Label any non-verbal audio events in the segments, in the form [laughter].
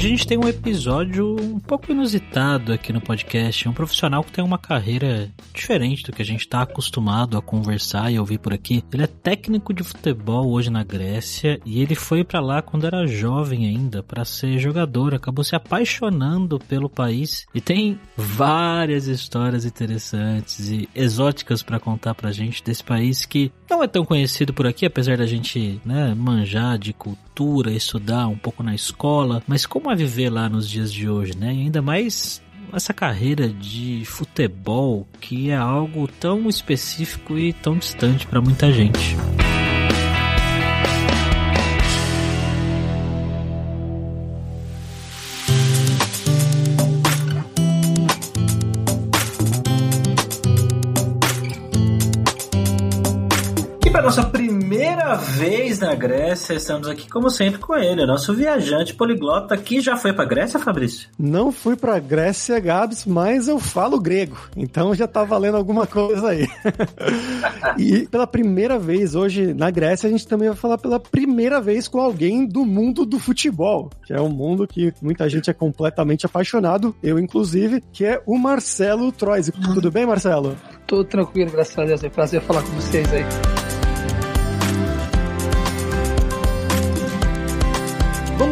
Hoje a gente tem um episódio um pouco inusitado aqui no podcast. Um profissional que tem uma carreira diferente do que a gente está acostumado a conversar e ouvir por aqui. Ele é técnico de futebol hoje na Grécia e ele foi para lá quando era jovem ainda para ser jogador. Acabou se apaixonando pelo país e tem várias histórias interessantes e exóticas para contar pra gente desse país que não é tão conhecido por aqui, apesar da gente né, manjar de cultura, estudar um pouco na escola, mas como é viver lá nos dias de hoje, né? E ainda mais essa carreira de futebol que é algo tão específico e tão distante para muita gente. Vez na Grécia, estamos aqui como sempre com ele, nosso viajante poliglota que já foi para Grécia, Fabrício? Não fui para Grécia, Gabs, mas eu falo grego, então já tá valendo alguma coisa aí. [laughs] e pela primeira vez hoje na Grécia, a gente também vai falar pela primeira vez com alguém do mundo do futebol, que é um mundo que muita gente é completamente apaixonado, eu inclusive, que é o Marcelo Troisi. Tudo bem, Marcelo? Tudo tranquilo, graças a Deus. É um prazer falar com vocês aí.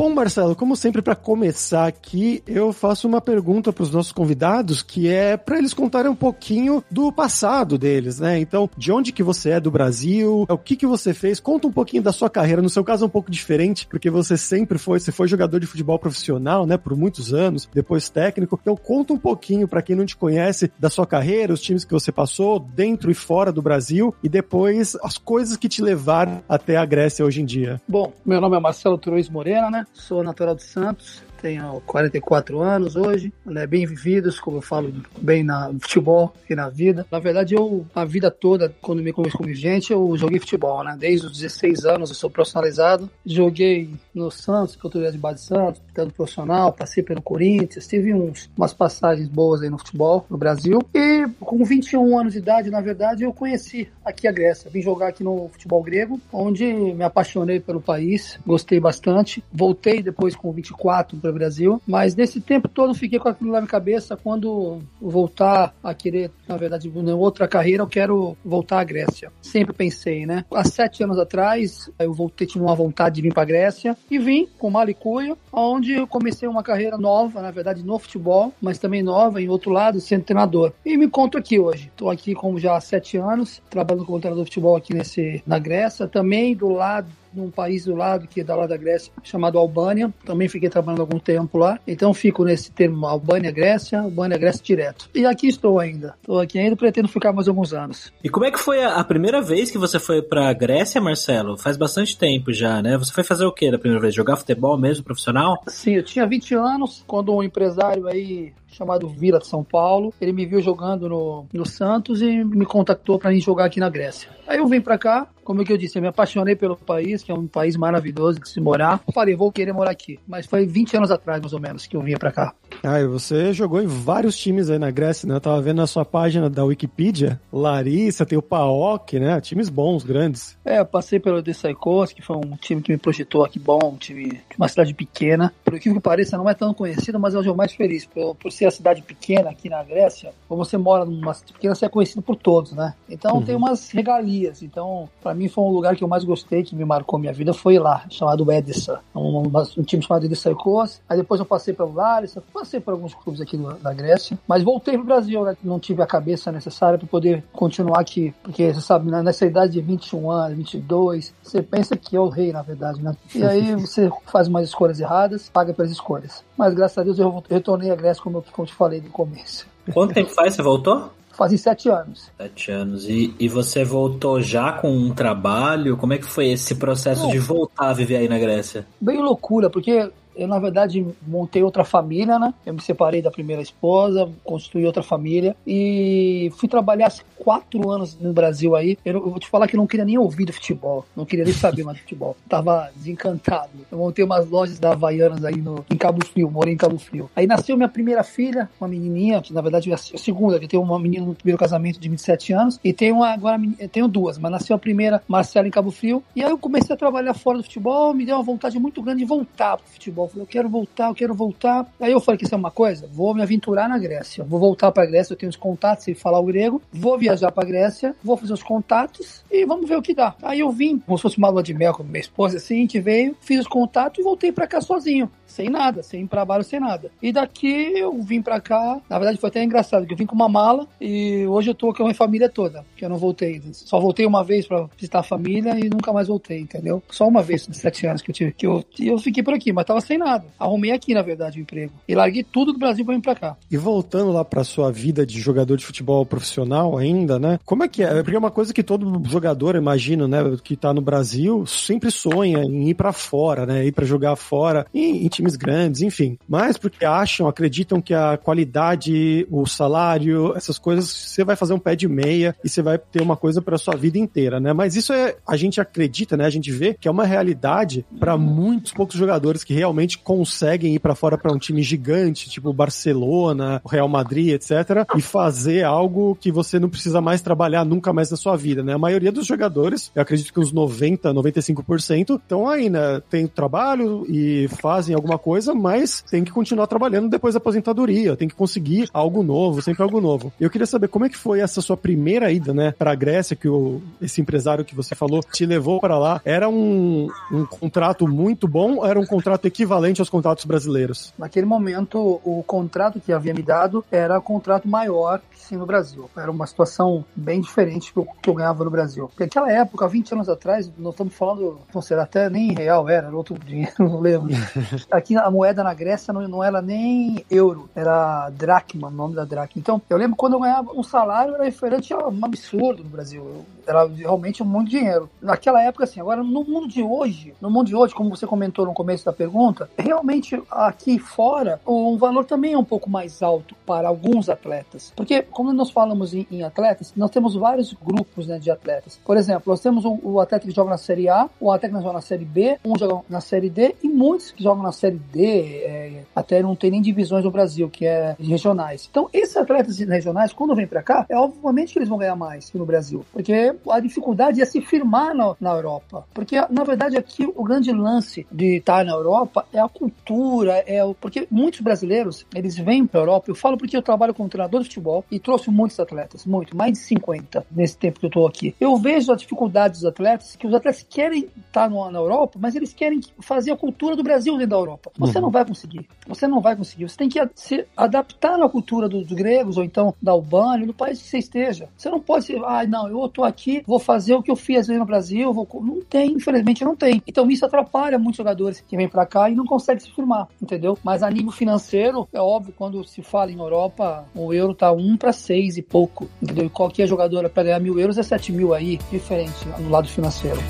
Bom, Marcelo, como sempre, para começar aqui, eu faço uma pergunta para os nossos convidados, que é para eles contarem um pouquinho do passado deles, né? Então, de onde que você é do Brasil, o que que você fez, conta um pouquinho da sua carreira. No seu caso é um pouco diferente, porque você sempre foi, você foi jogador de futebol profissional, né, por muitos anos, depois técnico. Então, conta um pouquinho para quem não te conhece da sua carreira, os times que você passou dentro e fora do Brasil e depois as coisas que te levaram até a Grécia hoje em dia. Bom, meu nome é Marcelo Turuiz Morena, né? Sou natural de Santos, tenho 44 anos hoje, né, bem vividos, como eu falo, bem na, futebol e na vida. Na verdade, eu, a vida toda, quando me conheço como gente, eu joguei futebol, né? Desde os 16 anos eu sou profissionalizado. Joguei no Santos, Português de Base Santos, tanto profissional, passei pelo Corinthians, tive uns, umas passagens boas aí no futebol no Brasil. E com 21 anos de idade, na verdade, eu conheci aqui a Grécia. Vim jogar aqui no futebol grego, onde me apaixonei pelo país, gostei bastante. Voltei depois com 24 para Brasil, mas nesse tempo todo fiquei com aquilo na minha cabeça quando voltar a querer, na verdade, em outra carreira, eu quero voltar à Grécia. Sempre pensei, né? Há sete anos atrás, eu voltei, tive uma vontade de vir para a Grécia e vim com Malicuia, onde eu comecei uma carreira nova, na verdade, no futebol, mas também nova em outro lado, sendo treinador. E me conto aqui hoje. Estou aqui como já há sete anos, trabalhando como treinador de futebol aqui nesse, na Grécia, também do lado num país do lado, que é da lado da Grécia, chamado Albânia. Também fiquei trabalhando algum tempo lá. Então fico nesse termo Albânia, Grécia, Albânia, Grécia direto. E aqui estou ainda. Estou aqui ainda, pretendo ficar mais alguns anos. E como é que foi a, a primeira vez que você foi pra Grécia, Marcelo? Faz bastante tempo já, né? Você foi fazer o que da primeira vez? Jogar futebol mesmo, profissional? Sim, eu tinha 20 anos, quando um empresário aí chamado Vila de São Paulo. Ele me viu jogando no, no Santos e me contactou para ir jogar aqui na Grécia. Aí eu vim para cá, como eu disse, eu me apaixonei pelo país, que é um país maravilhoso de se morar. Falei, vou querer morar aqui. Mas foi 20 anos atrás, mais ou menos, que eu vinha para cá. Ah, você jogou em vários times aí na Grécia, né? Eu tava vendo na sua página da Wikipedia, Larissa, tem o PAOK, né? Times bons, grandes. É, eu passei pelo Dessaikos, que foi um time que me projetou aqui bom, um time de uma cidade pequena. Por que que pareça, não é tão conhecido, mas é o jogo mais feliz. Por, por ser a cidade pequena aqui na Grécia, quando você mora numa cidade pequena, você é conhecido por todos, né? Então uhum. tem umas regalias. Então, para mim foi um lugar que eu mais gostei, que me marcou minha vida, foi lá, chamado Edessa. Um, um time chamado Dessaikos. Aí depois eu passei pelo Larissa. Passei por alguns clubes aqui na Grécia, mas voltei pro Brasil, né? Não tive a cabeça necessária para poder continuar aqui, porque você sabe, né? nessa idade de 21 anos, 22, você pensa que é o rei, na verdade, né? E aí [laughs] você faz umas escolhas erradas, paga pelas escolhas. Mas graças a Deus eu retornei à Grécia, como eu, como eu te falei no começo. Quanto tempo faz você voltou? Fazem sete anos. Sete anos. E, e você voltou já com um trabalho? Como é que foi esse processo de voltar a viver aí na Grécia? Bem loucura, porque eu, na verdade, montei outra família, né? Eu me separei da primeira esposa, construí outra família e fui trabalhar quatro anos no Brasil aí. Eu, eu, vou te falar que não queria nem ouvir do futebol, não queria nem saber mais de futebol. [laughs] Tava desencantado. Eu montei umas lojas da Havaianas aí no, em Cabo Frio, morei em Cabo Frio. Aí nasceu minha primeira filha, uma menininha, que na verdade é a segunda, que tem uma menina no primeiro casamento de 27 anos, e tenho agora, tenho duas, mas nasceu a primeira, Marcela, em Cabo Frio. E aí eu comecei a trabalhar fora do futebol, me deu uma vontade muito grande de voltar pro futebol falei, eu quero voltar, eu quero voltar. Aí eu falei que isso é uma coisa, vou me aventurar na Grécia. Vou voltar para a Grécia, eu tenho os contatos, sei falar o grego. Vou viajar para a Grécia, vou fazer os contatos e vamos ver o que dá. Aí eu vim, como se fosse uma lua de mel com minha esposa, assim, a gente veio, fiz os contatos e voltei para cá sozinho sem nada, sem trabalho, sem nada. E daqui eu vim pra cá, na verdade foi até engraçado, que eu vim com uma mala e hoje eu tô com a minha família toda, que eu não voltei. Só voltei uma vez pra visitar a família e nunca mais voltei, entendeu? Só uma vez, nos sete anos que eu tive, que eu, eu fiquei por aqui, mas tava sem nada. Arrumei aqui, na verdade, o emprego. E larguei tudo do Brasil pra vir pra cá. E voltando lá pra sua vida de jogador de futebol profissional ainda, né? Como é que é? Porque é uma coisa que todo jogador, imagino, né, que tá no Brasil, sempre sonha em ir para fora, né? Ir para jogar fora, em, em times grandes, enfim. Mas porque acham, acreditam que a qualidade, o salário, essas coisas, você vai fazer um pé de meia e você vai ter uma coisa para sua vida inteira, né? Mas isso é, a gente acredita, né? A gente vê que é uma realidade para muitos poucos jogadores que realmente conseguem ir para fora para um time gigante, tipo Barcelona, Real Madrid, etc, e fazer algo que você não precisa mais trabalhar nunca mais na sua vida, né? A maioria dos jogadores, eu acredito que uns 90, 95% estão aí, né? Tem trabalho e fazem alguma coisa, mas tem que continuar trabalhando depois da aposentadoria, tem que conseguir algo novo, sempre algo novo. Eu queria saber como é que foi essa sua primeira ida, né, para a Grécia, que o, esse empresário que você falou te levou para lá. Era um, um contrato muito bom ou era um contrato equivalente aos contratos brasileiros? Naquele momento, o contrato que havia me dado era um contrato maior que sim no Brasil. Era uma situação bem diferente do que eu ganhava no Brasil. Porque naquela época, 20 anos atrás, nós estamos falando, não sei, até nem real era, era outro dinheiro, [laughs] não lembro. [laughs] Aqui a moeda na Grécia não, não era nem euro, era dracma, o nome da dracma. Então, eu lembro quando eu ganhava um salário, era referente a um absurdo no Brasil. Eu, era realmente muito dinheiro. Naquela época, assim, agora no mundo de hoje, no mundo de hoje, como você comentou no começo da pergunta, realmente aqui fora o valor também é um pouco mais alto para alguns atletas. Porque, como nós falamos em, em atletas, nós temos vários grupos né, de atletas. Por exemplo, nós temos o, o, atleta que joga na Série A, o atleta que joga na Série B, um joga na Série D e muitos que jogam na Série D, é, até não tem nem divisões no Brasil, que é regionais. Então, esses atletas regionais, quando vêm para cá, é obviamente que eles vão ganhar mais que no Brasil. Porque a dificuldade é se firmar na, na Europa. Porque, na verdade, aqui o grande lance de estar na Europa é a cultura, é o, porque muitos brasileiros, eles vêm para a Europa, eu falo porque eu trabalho como treinador de futebol e trouxe muitos atletas, muito, mais de 50 nesse tempo que eu estou aqui. Eu vejo a dificuldade dos atletas, que os atletas querem estar na Europa, mas eles querem fazer a cultura do Brasil dentro da Europa. Você uhum. não vai conseguir. Você não vai conseguir. Você tem que se adaptar na cultura dos, gregos ou então da Albânia, no país que você esteja. Você não pode ser, ah, não, eu estou aqui, vou fazer o que eu fiz no Brasil, vou... não tem, infelizmente não tem. Então isso atrapalha muitos jogadores que vêm para cá e não conseguem se firmar, entendeu? Mas a nível financeiro, é óbvio, quando se fala em Europa, o euro tá um para seis e pouco, entendeu? E qualquer jogador para ganhar mil euros é sete mil aí, diferente no lado financeiro.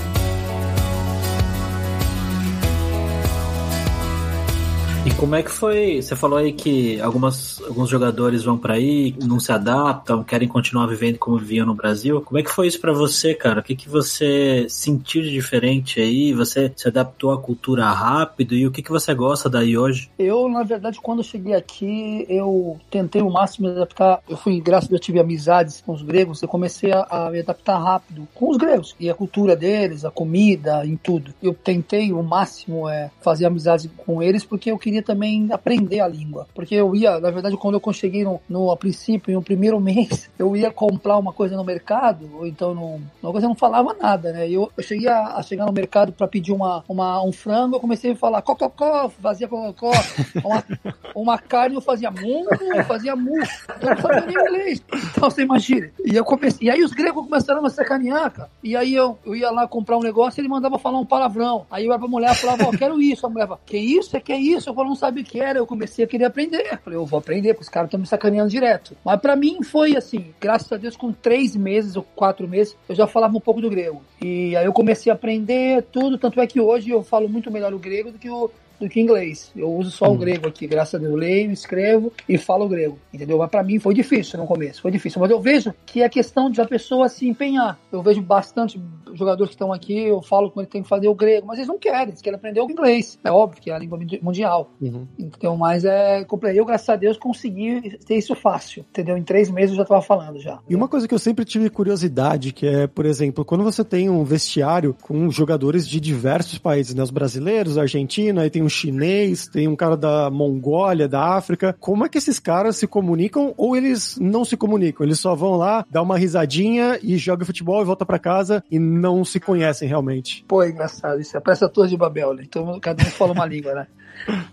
Como é que foi? Você falou aí que algumas, alguns jogadores vão para aí, não se adaptam, querem continuar vivendo como viviam no Brasil. Como é que foi isso para você, cara? O que, que você sentiu de diferente aí? Você se adaptou à cultura rápido e o que, que você gosta daí hoje? Eu, na verdade, quando cheguei aqui, eu tentei o máximo me adaptar. Eu fui, graças a Deus, tive amizades com os gregos, eu comecei a, a me adaptar rápido com os gregos e a cultura deles, a comida, em tudo. Eu tentei o máximo é, fazer amizades com eles porque eu queria também aprender a língua. Porque eu ia, na verdade, quando eu cheguei no, no a princípio, no primeiro [laughs] mês, eu ia comprar uma coisa no mercado, ou então no, uma coisa eu não falava nada, né? Eu, eu cheguei a, a chegar no mercado para pedir uma, uma, um frango, eu comecei a falar cococó, fazia cococó, [laughs] uma, uma carne eu fazia mu, fazia mu. Eu não sabia nem inglês. Então você imagina. E, eu comecei, e aí os gregos começaram a sacanear, cara. E aí eu, eu ia lá comprar um negócio ele mandava falar um palavrão. Aí eu ia pra mulher e falava, oh, quero isso. A mulher falava, que isso? É que é isso? Eu falava, não sabe o que era. Eu comecei a querer aprender. Eu falei, eu vou aprender, porque os caras estão me sacaneando direto. Mas para mim foi assim, graças a Deus, com três meses ou quatro meses, eu já falava um pouco do grego. E aí eu comecei a aprender tudo, tanto é que hoje eu falo muito melhor o grego do que o, do que inglês. Eu uso só hum. o grego aqui, graças a Deus. Eu leio, escrevo e falo grego, entendeu? Mas para mim foi difícil no começo, foi difícil. Mas eu vejo que é questão de a pessoa se empenhar. Eu vejo bastante jogadores que estão aqui, eu falo com ele tem que fazer o grego, mas eles não querem, eles querem aprender o inglês. É óbvio que é a língua mundial. Uhum. Então, mas é. Eu, graças a Deus, consegui ter isso fácil, entendeu? Em três meses eu já estava falando já. E uma coisa que eu sempre tive curiosidade, que é, por exemplo, quando você tem um vestiário com jogadores de diversos países, né? Os brasileiros, argentinos, aí tem um chinês, tem um cara da Mongólia, da África. Como é que esses caras se comunicam ou eles não se comunicam? Eles só vão lá, dá uma risadinha e joga futebol e volta para casa e não se conhecem realmente. Pô, é engraçado isso. É parece a Torre de Babel, né? Então cada um fala uma [laughs] língua, né?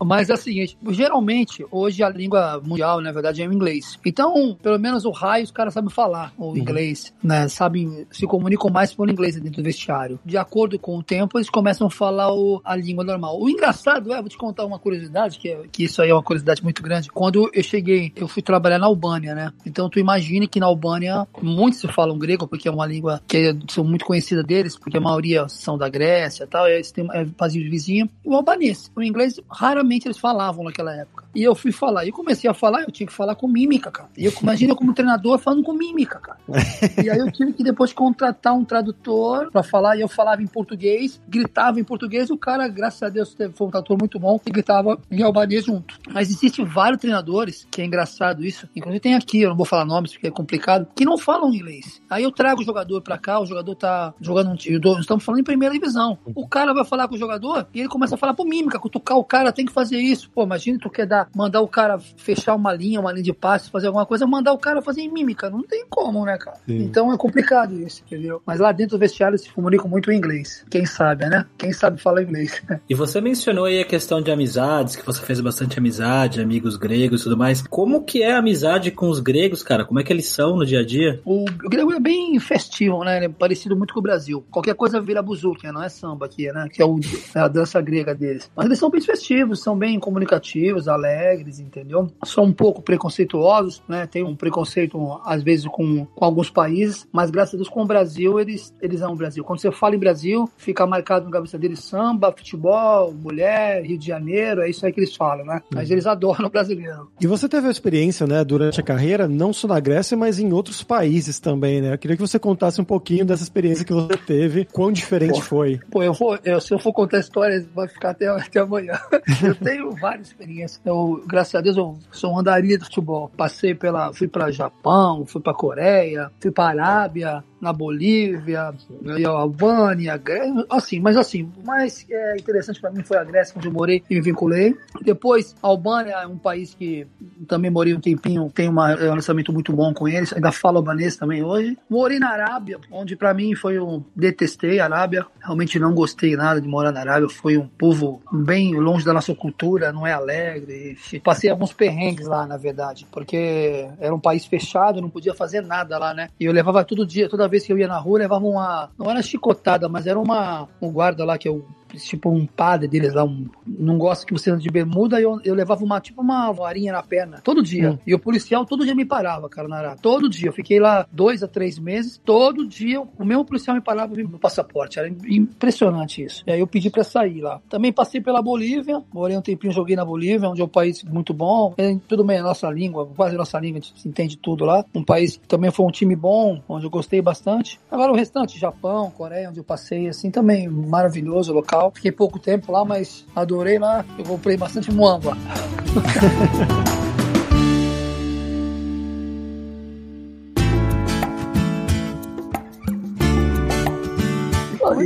Mas é o seguinte, geralmente, hoje a língua mundial, na verdade, é o inglês. Então, pelo menos o raio os caras sabem falar o uhum. inglês, né? Sabem, se comunicam mais por inglês dentro do vestiário. De acordo com o tempo, eles começam a falar o, a língua normal. O engraçado é, vou te contar uma curiosidade, que, é, que isso aí é uma curiosidade muito grande. Quando eu cheguei, eu fui trabalhar na Albânia, né? Então, tu imagine que na Albânia muitos se falam grego, porque é uma língua que é, são muito conhecida deles, porque a maioria são da Grécia e tal, eles têm é, país vizinho. O albanês. O inglês raramente eles falavam naquela época. E eu fui falar, e comecei a falar, eu tinha que falar com mímica, cara. E eu imagina como treinador falando com mímica, cara. [laughs] e aí eu tive que depois contratar um tradutor para falar, e eu falava em português, gritava em português, e o cara, graças a Deus, foi um tradutor muito bom, e gritava em albanês junto. Mas existem vários treinadores, que é engraçado isso, inclusive tem aqui, eu não vou falar nomes porque é complicado, que não falam inglês. Aí eu trago o jogador para cá, o jogador tá jogando um time, estamos falando em primeira divisão. O cara vai falar com o jogador e ele começa a falar por mímica, cutucar o cara, tem que fazer isso. Pô, imagina tu quer dar, mandar o cara fechar uma linha, uma linha de passe, fazer alguma coisa, mandar o cara fazer em mímica. Não tem como, né, cara? Sim. Então é complicado isso, entendeu? Mas lá dentro do vestiário se comunicam muito em inglês. Quem sabe, né? Quem sabe falar inglês. E você mencionou aí a questão de amizades, que você fez bastante amizade, amigos gregos e tudo mais. Como que é a amizade com os gregos, cara? Como é que eles são no dia a dia? O, o grego é bem festivo, né? Ele é parecido muito com o Brasil. Qualquer coisa vira buzuki, não é samba aqui, né? Que é, o, é a dança grega deles. Mas eles são bem festivos, são bem comunicativos, alegres, entendeu? São um pouco preconceituosos, né? Tem um preconceito, às vezes, com, com alguns países, mas graças a Deus, com o Brasil, eles, eles amam o Brasil. Quando você fala em Brasil, fica marcado no cabeça deles samba, futebol, mulher, Rio de Janeiro, é isso aí que eles falam, né? Mas eles adoram o brasileiro. E você teve a experiência, né, durante a carreira, não só na Grécia, mas em outros países também, né? Eu queria que você contasse um pouquinho dessa experiência que você teve, quão diferente pô, foi. Pô, eu vou, eu, se eu for contar histórias, vai ficar até, até amanhã. Eu tenho várias experiências. Eu, graças a Deus, eu sou um andarilha de futebol. Passei pela, fui para Japão, fui para Coreia, fui para Arábia, na Bolívia, na Albânia, Grécia, assim, mas assim, o mais é, interessante para mim foi a Grécia, onde eu morei e me vinculei. Depois, a Albânia é um país que também morei um tempinho, tem é um relacionamento muito bom com eles, ainda falo albanês também hoje. Morei na Arábia, onde para mim foi um. Detestei a Arábia, realmente não gostei nada de morar na Arábia, foi um povo bem longe da nossa cultura, não é alegre. Passei alguns perrengues lá, na verdade, porque era um país fechado, não podia fazer nada lá, né? E eu levava todo dia, toda vez que eu ia na rua, levava uma. Não era chicotada, mas era uma. Um guarda lá que eu tipo um padre deles lá, um, não gosta que você ande de bermuda, eu, eu levava uma, tipo uma varinha na perna, todo dia. Hum. E o policial todo dia me parava, cara, na. Todo dia. Eu fiquei lá dois a três meses, todo dia o mesmo policial me parava no passaporte. Era impressionante isso. E aí eu pedi pra sair lá. Também passei pela Bolívia, morei um tempinho, joguei na Bolívia, onde é um país muito bom. É, tudo bem, a nossa língua, quase a nossa língua, a gente entende tudo lá. Um país que também foi um time bom, onde eu gostei bastante. Agora o restante, Japão, Coreia, onde eu passei, assim, também maravilhoso local. Fiquei pouco tempo lá, mas adorei lá. Eu comprei bastante muamba. [laughs]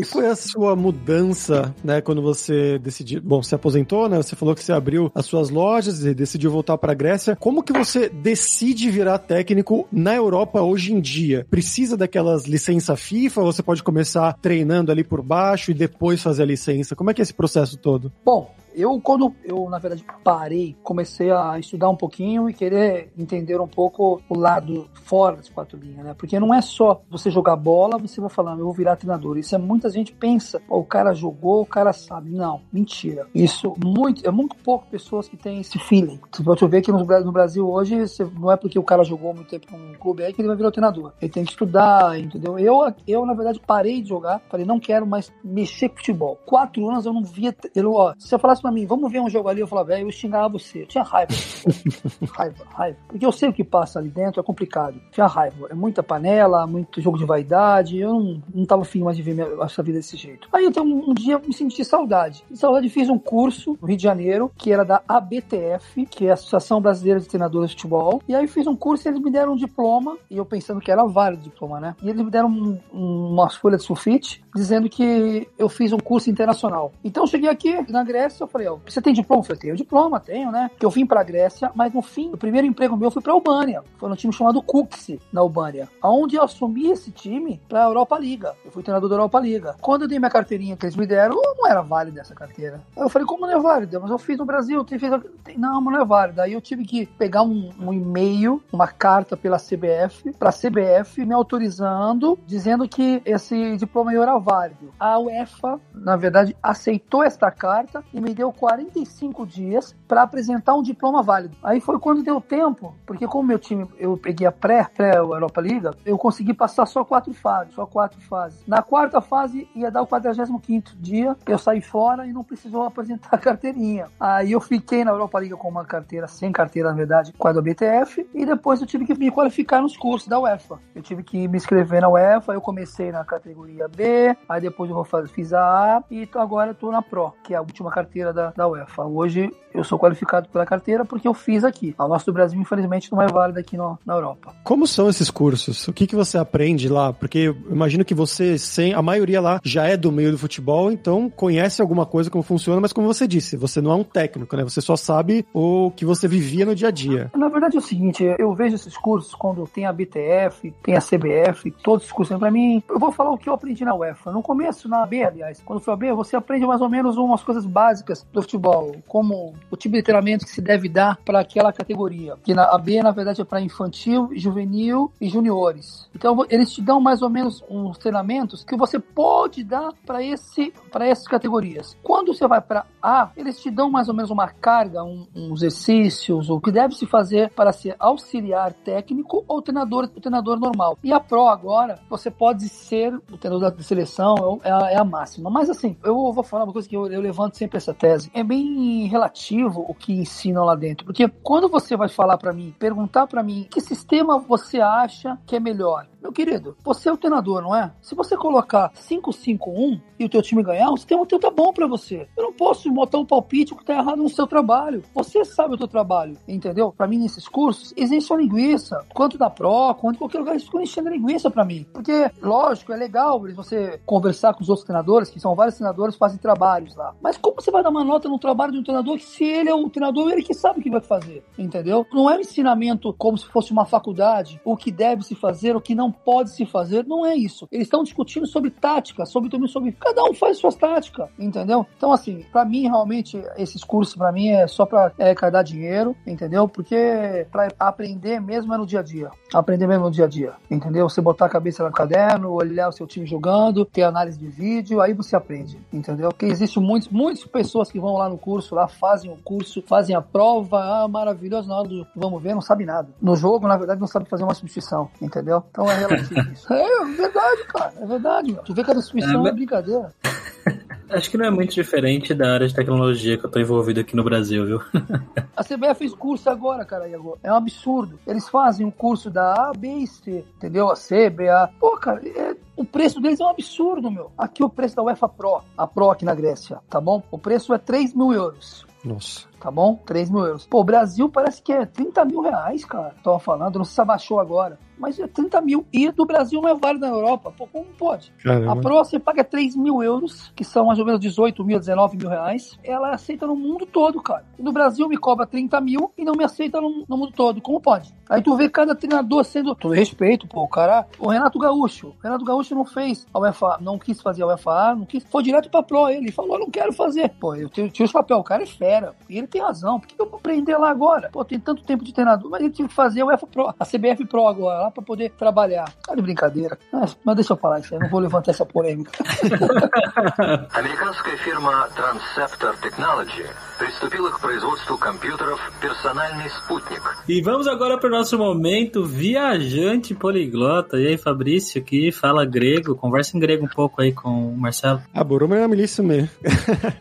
É foi a sua mudança, né, quando você decidiu, bom, se aposentou, né, você falou que você abriu as suas lojas e decidiu voltar para a Grécia. Como que você decide virar técnico na Europa hoje em dia? Precisa daquelas licença FIFA? Você pode começar treinando ali por baixo e depois fazer a licença? Como é que é esse processo todo? Bom, eu, quando eu, na verdade, parei, comecei a estudar um pouquinho e querer entender um pouco o lado fora das quatro linhas, né? Porque não é só você jogar bola, você vai falando, eu vou virar treinador. Isso é muita gente pensa, o cara jogou, o cara sabe. Não, mentira. Isso muito, é muito pouco pessoas que têm esse feeling. Você pode ver que no Brasil hoje, não é porque o cara jogou muito tempo num clube aí que ele vai virar treinador. Ele tem que estudar, entendeu? Eu, eu na verdade, parei de jogar, falei, não quero mais mexer com futebol. Quatro anos eu não via. Eu, ó, se eu falasse falasse pra mim, vamos ver um jogo ali, eu falava, velho, eu xingava você. Eu tinha raiva. [laughs] raiva, raiva. Porque eu sei o que passa ali dentro, é complicado. Eu tinha raiva. É muita panela, muito jogo de vaidade. Eu não, não tava afim mais de ver minha, essa vida desse jeito. Aí então, um dia eu me senti saudade. E saudade fiz um curso no Rio de Janeiro, que era da ABTF, que é a Associação Brasileira de Treinadores de Futebol. E aí fiz um curso e eles me deram um diploma, e eu pensando que era válido o diploma, né? E eles me deram um, um, umas folhas de sulfite, dizendo que eu fiz um curso internacional. Então eu cheguei aqui na Grécia, falei, ó, você tem diploma? Eu falei, tenho diploma, tenho, né? Que eu vim pra Grécia, mas no fim, o primeiro emprego meu foi pra Albânia. Foi num time chamado Kuxi, na Albânia. Onde eu assumi esse time pra Europa Liga. Eu fui treinador da Europa Liga. Quando eu dei minha carteirinha que eles me deram, não era válida essa carteira. Aí eu falei, como não é válida? Mas eu fiz no Brasil, fiz... não, mas não é válida. Aí eu tive que pegar um, um e-mail, uma carta pela CBF, pra CBF me autorizando, dizendo que esse diploma era válido. A UEFA, na verdade, aceitou esta carta e me deu 45 dias para apresentar um diploma válido. Aí foi quando deu tempo, porque como meu time, eu peguei a pré, pré Europa Liga, eu consegui passar só quatro fases, só quatro fases. Na quarta fase ia dar o 45 dia, eu saí fora e não precisou apresentar a carteirinha. Aí eu fiquei na Europa Liga com uma carteira, sem carteira na verdade, com a do BTF, e depois eu tive que me qualificar nos cursos da UEFA. Eu tive que me inscrever na UEFA, eu comecei na categoria B, aí depois eu vou fazer, fiz a A, e agora eu tô na Pro, que é a última carteira da, da UEFA. Hoje eu sou qualificado pela carteira porque eu fiz aqui. A nossa do Brasil, infelizmente, não é válida aqui no, na Europa. Como são esses cursos? O que, que você aprende lá? Porque eu imagino que você, sem a maioria lá, já é do meio do futebol, então conhece alguma coisa como funciona, mas como você disse, você não é um técnico, né? Você só sabe o que você vivia no dia a dia. Na verdade é o seguinte, eu vejo esses cursos quando tem a BTF, tem a CBF, todos os cursos. Para mim, eu vou falar o que eu aprendi na UEFA. No começo, na B, aliás, quando B, você aprende mais ou menos umas coisas básicas do futebol, como o tipo de treinamento que se deve dar para aquela categoria. Que na, a B, na verdade, é para infantil, juvenil e juniores. Então, eles te dão mais ou menos uns treinamentos que você pode dar para esse, essas categorias. Quando você vai para A, eles te dão mais ou menos uma carga, um, uns exercícios, o que deve se fazer para ser auxiliar técnico ou treinador, treinador normal. E a Pro agora, você pode ser o treinador da seleção, é a, é a máxima. Mas assim, eu vou falar uma coisa que eu, eu levanto sempre essa tese. É bem relativo o que ensinam lá dentro. Porque quando você vai falar para mim, perguntar para mim que sistema você acha que é melhor, meu querido, você é o treinador, não é? Se você colocar 5-5-1 e o teu time ganhar, o sistema teu tá bom para você. Eu não posso botar um palpite que tá errado no seu trabalho. Você sabe o teu trabalho, entendeu? Para mim, nesses cursos, existe uma linguiça. Quanto da Pro, quanto em qualquer lugar, eles ficam enchendo linguiça para mim. Porque, lógico, é legal você conversar com os outros treinadores, que são vários treinadores que fazem trabalhos lá. Mas como você vai dar uma nota no trabalho de um treinador que se ele é o treinador, ele que sabe o que vai fazer, entendeu? Não é um ensinamento como se fosse uma faculdade, o que deve se fazer, o que não pode se fazer, não é isso. Eles estão discutindo sobre tática, sobre também sobre cada um faz suas táticas, entendeu? Então assim, para mim realmente esses cursos para mim é só para é, dar dinheiro, entendeu? Porque para aprender mesmo é no dia a dia, aprender mesmo no dia a dia, entendeu? Você botar a cabeça no caderno, olhar o seu time jogando, ter análise de vídeo, aí você aprende, entendeu? Porque existe muitos, muitas pessoas que vão lá no curso, lá fazem o curso, fazem a prova, ah, maravilhoso, na hora do vamos ver, não sabe nada. No jogo, na verdade, não sabe fazer uma substituição, entendeu? Então é relativo isso. É, verdade, cara, é verdade. Meu. Tu vê que a substituição é, é brincadeira. [laughs] Acho que não é muito diferente da área de tecnologia que eu tô envolvido aqui no Brasil, viu? [laughs] a CBF fez curso agora, cara, Iago. É um absurdo. Eles fazem um curso da A, B e C, entendeu? A C, B, A. Pô, cara, é... o preço deles é um absurdo, meu. Aqui o preço da UEFA Pro, a Pro aqui na Grécia, tá bom? O preço é 3 mil euros. Nossa. Tá bom? 3 mil euros. Pô, o Brasil parece que é 30 mil reais, cara. Tava falando, não se abaixou agora mas é 30 mil. E do Brasil não é válido na Europa. Pô, como pode? Caramba. A Pro você paga 3 mil euros, que são mais ou menos 18 mil, 19 mil reais. Ela aceita no mundo todo, cara. E no Brasil me cobra 30 mil e não me aceita no, no mundo todo. Como pode? Aí tu vê cada treinador sendo. Todo respeito, pô, o cara. O Renato Gaúcho. O Renato Gaúcho não fez a UEFA, não quis fazer a UEFA, não quis. Foi direto pra Pro. Ele falou, não quero fazer. Pô, eu tenho, tinha os papéis. O cara é fera. E ele tem razão. Por que eu vou aprender lá agora? Pô, tem tanto tempo de treinador. Mas ele tinha que fazer a UEFA Pro, a CBF Pro agora, lá pra poder trabalhar. Tá de brincadeira. Mas, mas deixa eu falar isso aí, não vou levantar essa polêmica. [laughs] Американская фирма Transceptor Technology приступила к производству компьютеров «Персональный спутник». E vamos agora para o nosso momento viajante poliglota. E aí, Fabrício, que fala grego, conversa em grego um pouco aí com o Marcelo. Ah, Boruma é milíssimo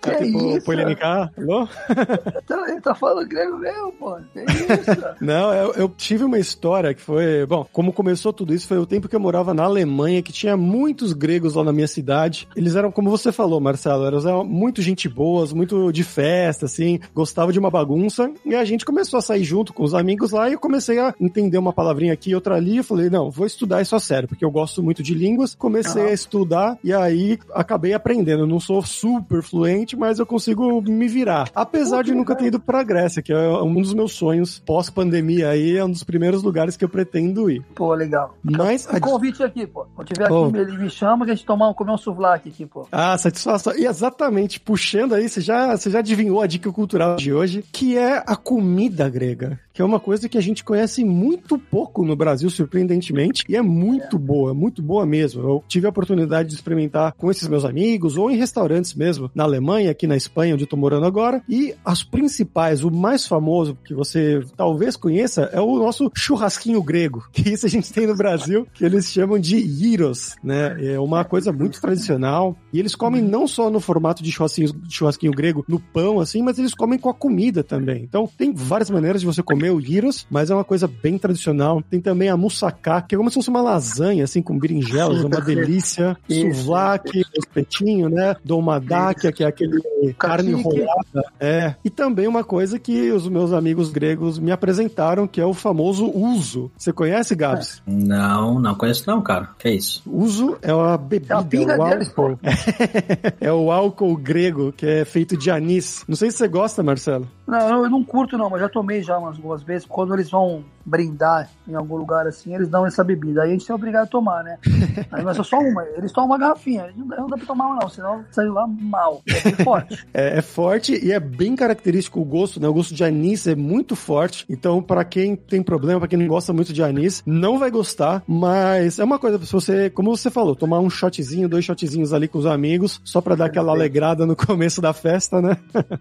Que [laughs] é isso? Polêmica, alô? [laughs] Ele tá falando grego mesmo, pô. Que isso? [laughs] Não, eu, eu tive uma história que foi... Bom, como começou tudo isso foi o tempo que eu morava na Alemanha, que tinha muitos gregos lá na minha cidade. Eles eram, como você falou, Marcelo, eram muito gente boas, muito de festa, assim, gostava de uma bagunça. E a gente começou a sair junto com os amigos lá e eu comecei a entender uma palavrinha aqui, outra ali. Eu falei, não, vou estudar isso a sério, porque eu gosto muito de línguas. Comecei a estudar e aí acabei aprendendo. Eu não sou super fluente, mas eu consigo me virar. Apesar Pô, de nunca ter ido pra Grécia, que é um dos meus sonhos pós-pandemia aí, é um dos primeiros lugares que eu pretendo ir. Pô, legal. Mas. Um convite aqui, pô. Quando tiver aqui, ele me chama que a gente tomar, comer um souvlaki aqui, pô. Ah, satisfação. E exatamente, puxando aí, você já, você já adivinhou a dica cultural de hoje, que é a comida grega que é uma coisa que a gente conhece muito pouco no Brasil, surpreendentemente, e é muito boa, muito boa mesmo. Eu tive a oportunidade de experimentar com esses meus amigos ou em restaurantes mesmo, na Alemanha, aqui na Espanha, onde eu tô morando agora, e as principais, o mais famoso que você talvez conheça é o nosso churrasquinho grego, [laughs] que isso a gente tem no Brasil, que eles chamam de gyros, né? É uma coisa muito tradicional, e eles comem não só no formato de churrasquinho, churrasquinho grego, no pão assim, mas eles comem com a comida também. Então, tem várias maneiras de você comer o gyros, mas é uma coisa bem tradicional. Tem também a moussaka, que é como se fosse uma lasanha, assim, com berinjelas, é uma delícia. Souvlaki, espetinho, né? Domadáquia, que é aquele carne enrolada. É. E também uma coisa que os meus amigos gregos me apresentaram, que é o famoso uso. Você conhece, Gabs? Não, não conheço não, cara. Que é isso? Uso é uma bebida, é o álcool. [laughs] é o álcool grego, que é feito de anis. Não sei se você gosta, Marcelo. Não, eu não curto não, mas já tomei já umas duas vezes. Quando eles vão brindar em algum lugar assim, eles dão essa bebida. Aí a gente é obrigado a tomar, né? [laughs] Aí, mas é só uma. Eles tomam uma garrafinha. Não dá pra tomar uma não, senão saiu lá mal. É [laughs] forte. É, é, forte e é bem característico o gosto, né? O gosto de anis é muito forte. Então, para quem tem problema, para quem não gosta muito de anis, não vai gostar. Mas é uma coisa, se você, como você falou, tomar um shotzinho, dois shotzinhos ali com os amigos, só para dar aquela alegrada no começo da festa, né?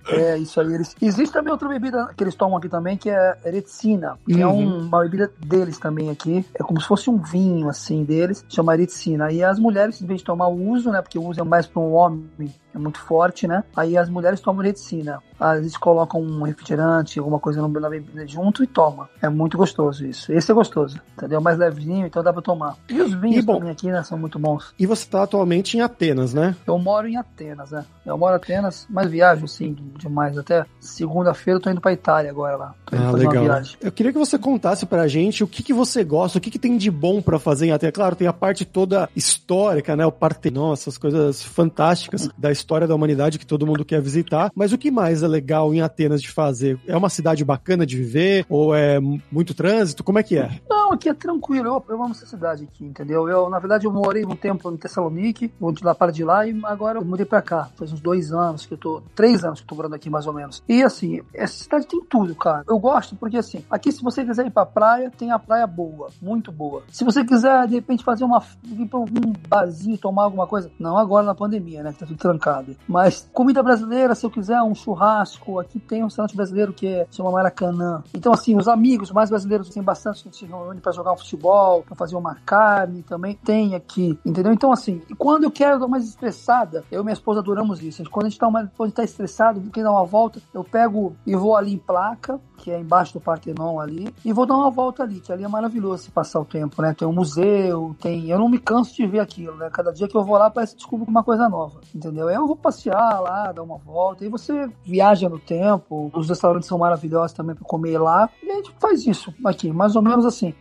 é, isso aí. Eles... Existe também outra bebida que eles tomam aqui também, que é ereticina, que uhum. é um, uma bebida deles também aqui. É como se fosse um vinho, assim, deles, chama ereticina. E as mulheres, em vez de tomar o uso, né, porque o uso é mais para um homem é muito forte, né? Aí as mulheres tomam medicina. Às vezes colocam um refrigerante, alguma coisa na bebida junto e toma. É muito gostoso isso. Esse é gostoso, entendeu? Mais levinho, então dá pra tomar. E os vinhos e, bom, também aqui, né, são muito bons. E você tá atualmente em Atenas, né? Eu moro em Atenas, né? Eu moro em Atenas, mas viajo, assim, demais. Até segunda-feira eu tô indo pra Itália agora lá. Tô indo ah, legal. Eu queria que você contasse pra gente o que, que você gosta, o que, que tem de bom para fazer em Atenas. Claro, tem a parte toda histórica, né? O Partenon, essas coisas fantásticas da história da humanidade que todo mundo quer visitar. Mas o que mais é legal em Atenas de fazer? É uma cidade bacana de viver? Ou é muito trânsito? Como é que é? Não, aqui é tranquilo. Eu, eu amo essa cidade aqui, entendeu? Eu, na verdade, eu morei um tempo em Tessalonique, vou de lá para de lá, e agora eu mudei para cá. Faz uns dois anos que eu tô, três anos que eu tô morando aqui, mais ou menos. E assim, essa cidade tem tudo, cara. Eu gosto porque assim, aqui se você quiser ir pra praia, tem a praia boa, muito boa. Se você quiser, de repente, fazer uma, ir pra algum barzinho, tomar alguma coisa, não agora na pandemia, né, que tá tudo trancado. Mas comida brasileira, se eu quiser um churrasco, aqui tem um restaurante brasileiro que é, chama Maracanã. Então, assim, os amigos mais brasileiros, tem bastante, a gente reúne carne para jogar um futebol, para fazer uma carne também tem aqui, entendeu? Então, assim, quando eu quero dar mais estressada, eu e minha esposa adoramos isso. Quando a gente tá, uma, quando tá estressado, quer dar uma volta, eu pego e vou ali em placa, que é embaixo do Partenon ali, e vou dar uma volta ali, que ali é maravilhoso se passar o tempo, né? Tem um museu, tem. Eu não me canso de ver aquilo, né? Cada dia que eu vou lá, parece que descubro uma coisa nova, entendeu? Eu vou passear lá, dar uma volta, e você viaja no tempo, os restaurantes são maravilhosos também para comer lá, e a gente faz isso aqui, mais ou menos assim.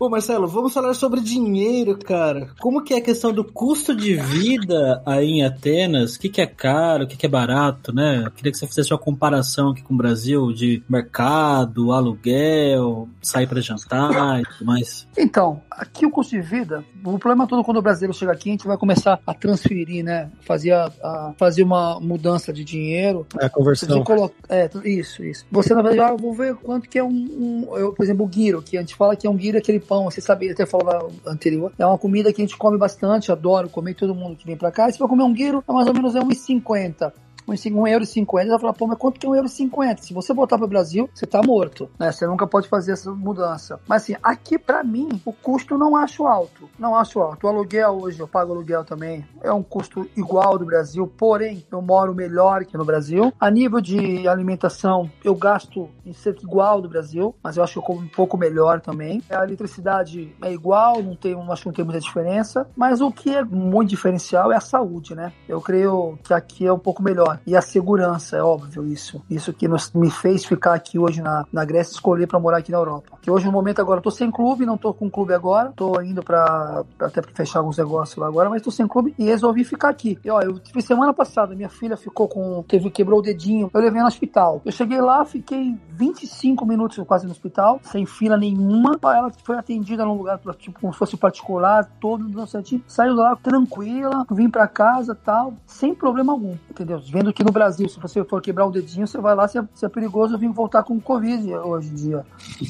Pô, Marcelo, vamos falar sobre dinheiro, cara. Como que é a questão do custo de vida aí em Atenas? O que, que é caro, o que, que é barato, né? Eu queria que você fizesse uma comparação aqui com o Brasil de mercado, aluguel, sair para jantar e tudo mais. Então, aqui o custo de vida, o problema todo quando o brasileiro chega aqui, a gente vai começar a transferir, né? Fazer, a, a fazer uma mudança de dinheiro. É a conversão. Coloca, é, isso, isso. Você, na verdade, ah, eu vou ver quanto que é um, um eu, por exemplo, o guiro, que a gente fala que é um guiro, aquele pão, você sabe, até falava anterior, é uma comida que a gente come bastante, adoro comer, todo mundo que vem pra cá. Se for comer um guiro, é mais ou menos é 1,50 um euro e cinquenta, vai falar, pô, mas quanto que é um euro e cinquenta? Se você voltar para o Brasil, você tá morto, né? Você nunca pode fazer essa mudança. Mas assim, aqui para mim, o custo não acho alto, não acho alto. O aluguel hoje, eu pago aluguel também, é um custo igual do Brasil, porém, eu moro melhor que no Brasil. A nível de alimentação, eu gasto em cerca igual do Brasil, mas eu acho que eu como um pouco melhor também. A eletricidade é igual, não tem, acho que não tem muita diferença, mas o que é muito diferencial é a saúde, né? Eu creio que aqui é um pouco melhor e a segurança, é óbvio isso. Isso que nos, me fez ficar aqui hoje na, na Grécia e escolher para morar aqui na Europa. Que hoje, no momento, agora, tô sem clube, não tô com clube agora, tô indo para até pra fechar alguns negócios lá agora, mas tô sem clube e resolvi ficar aqui. E ó, eu tive semana passada, minha filha ficou com. teve, quebrou o dedinho, eu levei no hospital. Eu cheguei lá, fiquei 25 minutos quase no hospital, sem fila nenhuma. Ela foi atendida num lugar, tipo, como se fosse particular, todo no certinho. Saiu lá tranquila, vim para casa tal, sem problema algum, entendeu? Que no Brasil, se você for quebrar o dedinho, você vai lá, se é, se é perigoso vir voltar com Covid hoje em dia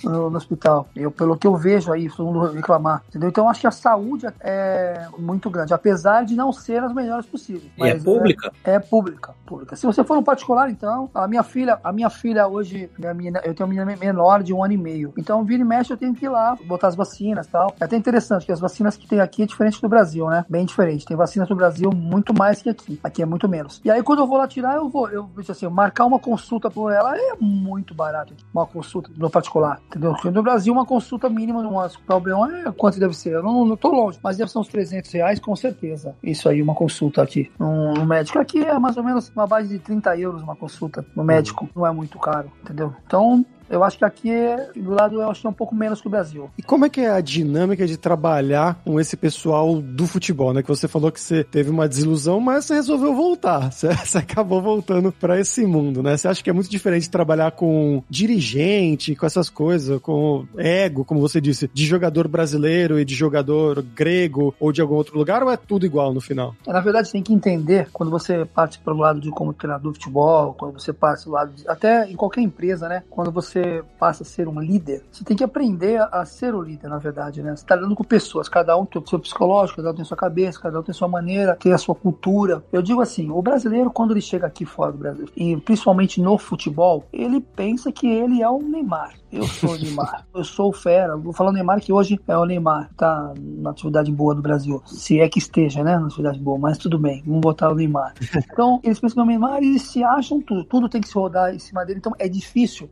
no, no, hospital. Eu, pelo que eu vejo aí, todo mundo reclamar. Entendeu? Então, acho que a saúde é muito grande, apesar de não ser as melhores possíveis. E é pública? É, é, pública, pública. Se você for no particular, então, a minha filha, a minha filha hoje, minha, minha, eu tenho uma menina menor de um ano e meio. Então, vira e mexe, eu tenho que ir lá, botar as vacinas e tal. É até interessante que as vacinas que tem aqui é diferente do Brasil, né? Bem diferente. Tem vacinas no Brasil muito mais que aqui. Aqui é muito menos. E aí, quando eu vou lá tirar, eu vou, eu assim, marcar uma consulta por ela é muito barato. Uma consulta no particular, entendeu? Porque no Brasil, uma consulta mínima num hospital Beon é quanto deve ser? Eu não, não tô longe, mas deve ser uns 300 reais, com certeza. Isso aí, uma consulta aqui no, no médico. Aqui é mais ou menos uma base de 30 euros uma consulta no médico, não é muito caro, entendeu? Então, eu acho que aqui, do lado, eu acho que é um pouco menos que o Brasil. E como é que é a dinâmica de trabalhar com esse pessoal do futebol, né? Que você falou que você teve uma desilusão, mas você resolveu voltar. [laughs] Você, você acabou voltando para esse mundo, né? Você acha que é muito diferente trabalhar com dirigente, com essas coisas, com ego, como você disse, de jogador brasileiro e de jogador grego ou de algum outro lugar, ou é tudo igual no final? É, na verdade, você tem que entender quando você parte para o lado de como treinador de futebol, quando você passa do lado de, até em qualquer empresa, né? Quando você você passa a ser um líder, você tem que aprender a, ser o líder, na verdade, né? Você está lidando com pessoas, cada um tem o seu psicológico, cada um tem a sua cabeça, cada um tem a sua maneira, tem a sua cultura. Eu digo assim, o brasileiro, quando ele chega aqui fora do Brasil, e principalmente no futebol, ele pensa que ele é o Neymar. Eu sou o Neymar. [laughs] Eu sou o Fera. Vou falar o Neymar que hoje é o Neymar. Tá na atividade boa do Brasil. Se é que esteja, né? Na atividade boa. Mas tudo bem. Vamos botar o Neymar. [laughs] Então, eles pensam que é o Neymar e se acham tudo. Tudo tem que se rodar em cima dele. Então, é difícil o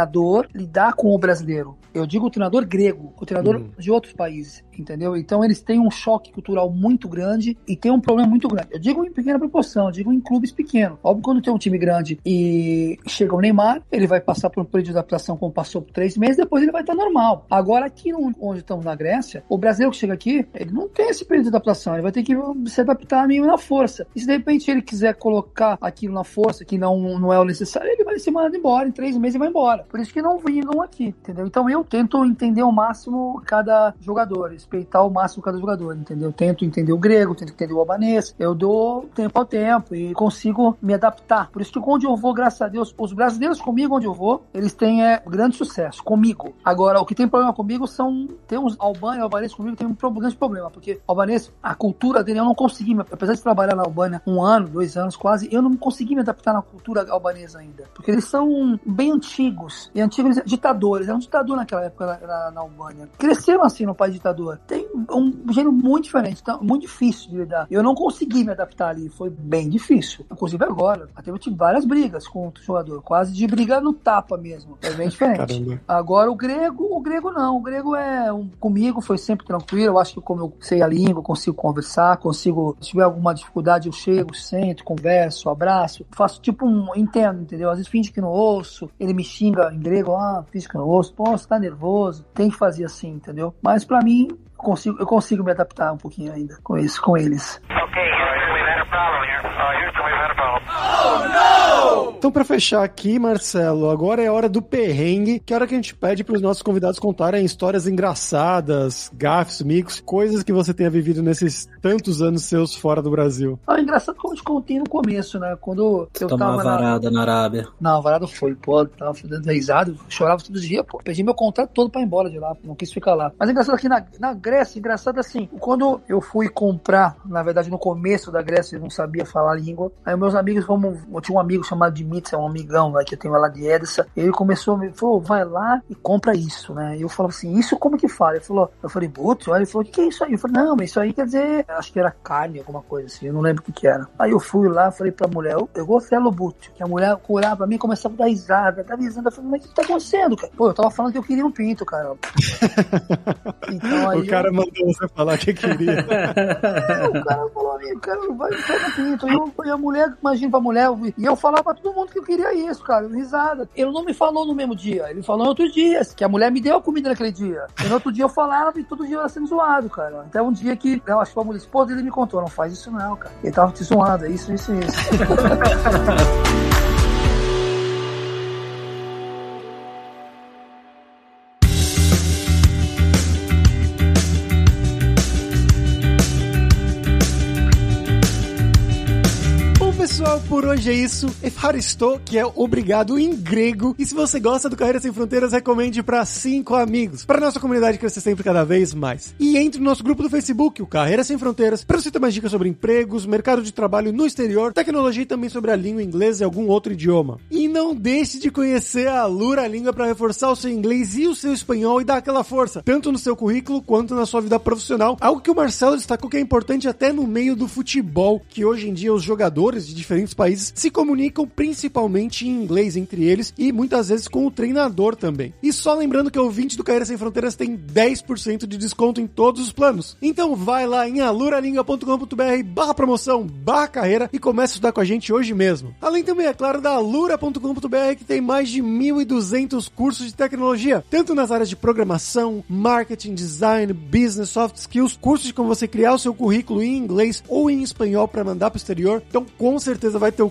treinador lidar com o brasileiro. Eu digo o treinador grego. O treinador uhum. de outros países entendeu? Então eles têm um choque cultural muito grande e tem um problema muito grande. Eu digo em pequena proporção, eu digo em clubes pequenos. Óbvio, quando tem um time grande e chega o Neymar, ele vai passar por um período de adaptação como passou por três meses, depois ele vai estar normal. Agora, aqui onde estamos na Grécia, o brasileiro que chega aqui, ele não tem esse período de adaptação, ele vai ter que se adaptar meio na força. E se de repente ele quiser colocar aquilo na força, que não, não é o necessário, ele vai ser mandado embora, em três meses e vai embora. Por isso que não vingam aqui, entendeu? Então eu tento entender ao máximo cada jogador respeitar o máximo cada jogador, entendeu? Eu tento entender o grego, tento entender o albanês, eu dou tempo ao tempo e consigo me adaptar. Por isso que onde eu vou, graças a Deus, os brasileiros comigo, onde eu vou, eles têm é, grande sucesso, comigo. Agora, o que tem problema comigo são, tem uns albaneses, albanês comigo tem um grande problema, porque albanês, a cultura dele, eu não consegui, apesar de trabalhar na Albânia um ano, dois anos quase, eu não consegui me adaptar na cultura albanesa ainda, porque eles são bem antigos, antigos, e antigos ditadores, era um ditador naquela época na, na, na Albânia. Cresceram assim no país ditador. Tem um gênero muito diferente, então, muito difícil de lidar. Eu não consegui me adaptar ali, foi bem difícil. Inclusive agora, até eu tive várias brigas com o jogador, quase de briga no tapa mesmo. É bem diferente. Caramba. Agora o grego, o grego não, o grego é um, comigo foi sempre tranquilo. Eu acho que como eu sei a língua, consigo conversar, consigo, se tiver alguma dificuldade, eu chego, sento, converso, abraço, faço tipo um entendo, entendeu? Às vezes finge que não ouço, ele me xinga em grego, ah, não ouço, pô, você tá nervoso, tem que fazer assim, entendeu? Mas para mim, consigo, eu consigo me adaptar um pouquinho ainda com isso, com eles. Ok, Oh! Então, para fechar aqui, Marcelo, agora é hora do perrengue, que é a hora que a gente pede para os nossos convidados contarem histórias engraçadas, gafes, micos, coisas que você tenha vivido nesses tantos anos seus fora do Brasil. Ah, engraçado como eu te contei no começo, né? Quando eu Tomar tava varada na... na Arábia. Não, a varada foi, pô, tava fazendo risado, chorava todo dia, pô. Perdi meu contrato todo para ir embora de lá, não quis ficar lá. Mas é engraçado aqui na, na Grécia, engraçado assim, quando eu fui comprar, na verdade no começo da Grécia eu não sabia falar a língua, aí meus amigos, vamos, eu tinha um amigo chamado Dimitri, é um amigão lá que eu tenho lá de Edessa, ele começou, me falou, vai lá e compra isso, né? E eu falava assim, isso como que fala? Ele falou, eu falei, putz, ele falou, o que, que é isso aí? Eu falei, não, mas isso aí quer dizer, acho que era carne, alguma coisa assim, eu não lembro o que que era. Aí eu fui lá, falei pra mulher, eu, eu gostei do bútil, que a mulher curava pra mim começava a dar risada, dar risada, eu falei, mas o que tá acontecendo, cara? Pô, eu tava falando que eu queria um pinto, cara. [laughs] Então, o cara eu... mandou você falar que queria. [laughs] o cara falou, amigo, cara, vai, vai no pinto. E, eu, a mulher, imagina pra mulher, e eu falava pra todo mundo que eu queria isso, cara, risada. Ele não me falou no mesmo dia, ele falou em outros dias, que a mulher me deu a comida naquele dia. E no outro dia eu falava e todo dia eu era sendo zoado, cara. Até um dia que, eu acho que a mulher esposa ele me contou, não faz isso não, cara. Ele tava te zoando, é isso, isso, isso. [laughs] hoje é isso. Efaristo, que é obrigado em grego. E se você gosta do Carreira Sem Fronteiras, recomende para cinco amigos, para nossa comunidade crescer sempre cada vez mais. E entre no nosso grupo do Facebook, o Carreira Sem Fronteiras, para você ter mais dicas sobre empregos, mercado de trabalho no exterior, tecnologia e também sobre a língua inglesa e algum outro idioma. E não deixe de conhecer a Lura Língua para reforçar o seu inglês e o seu espanhol e dar aquela força, tanto no seu currículo quanto na sua vida profissional. Algo que o Marcelo destacou que é importante até no meio do futebol, que hoje em dia os jogadores de diferentes países se comunicam principalmente em inglês entre eles e muitas vezes com o treinador também. E só lembrando que o ouvinte do Carreira Sem Fronteiras tem 10% de desconto em todos os planos. Então vai lá em aluralinga.com.br barra promoção, barra carreira e comece a estudar com a gente hoje mesmo. Além também, é claro, da alura.com.br que tem mais de 1.200 cursos de tecnologia, tanto nas áreas de programação, marketing, design, business, soft skills, cursos de como você criar o seu currículo em inglês ou em espanhol para mandar para o exterior. Então, com certeza vai ter o um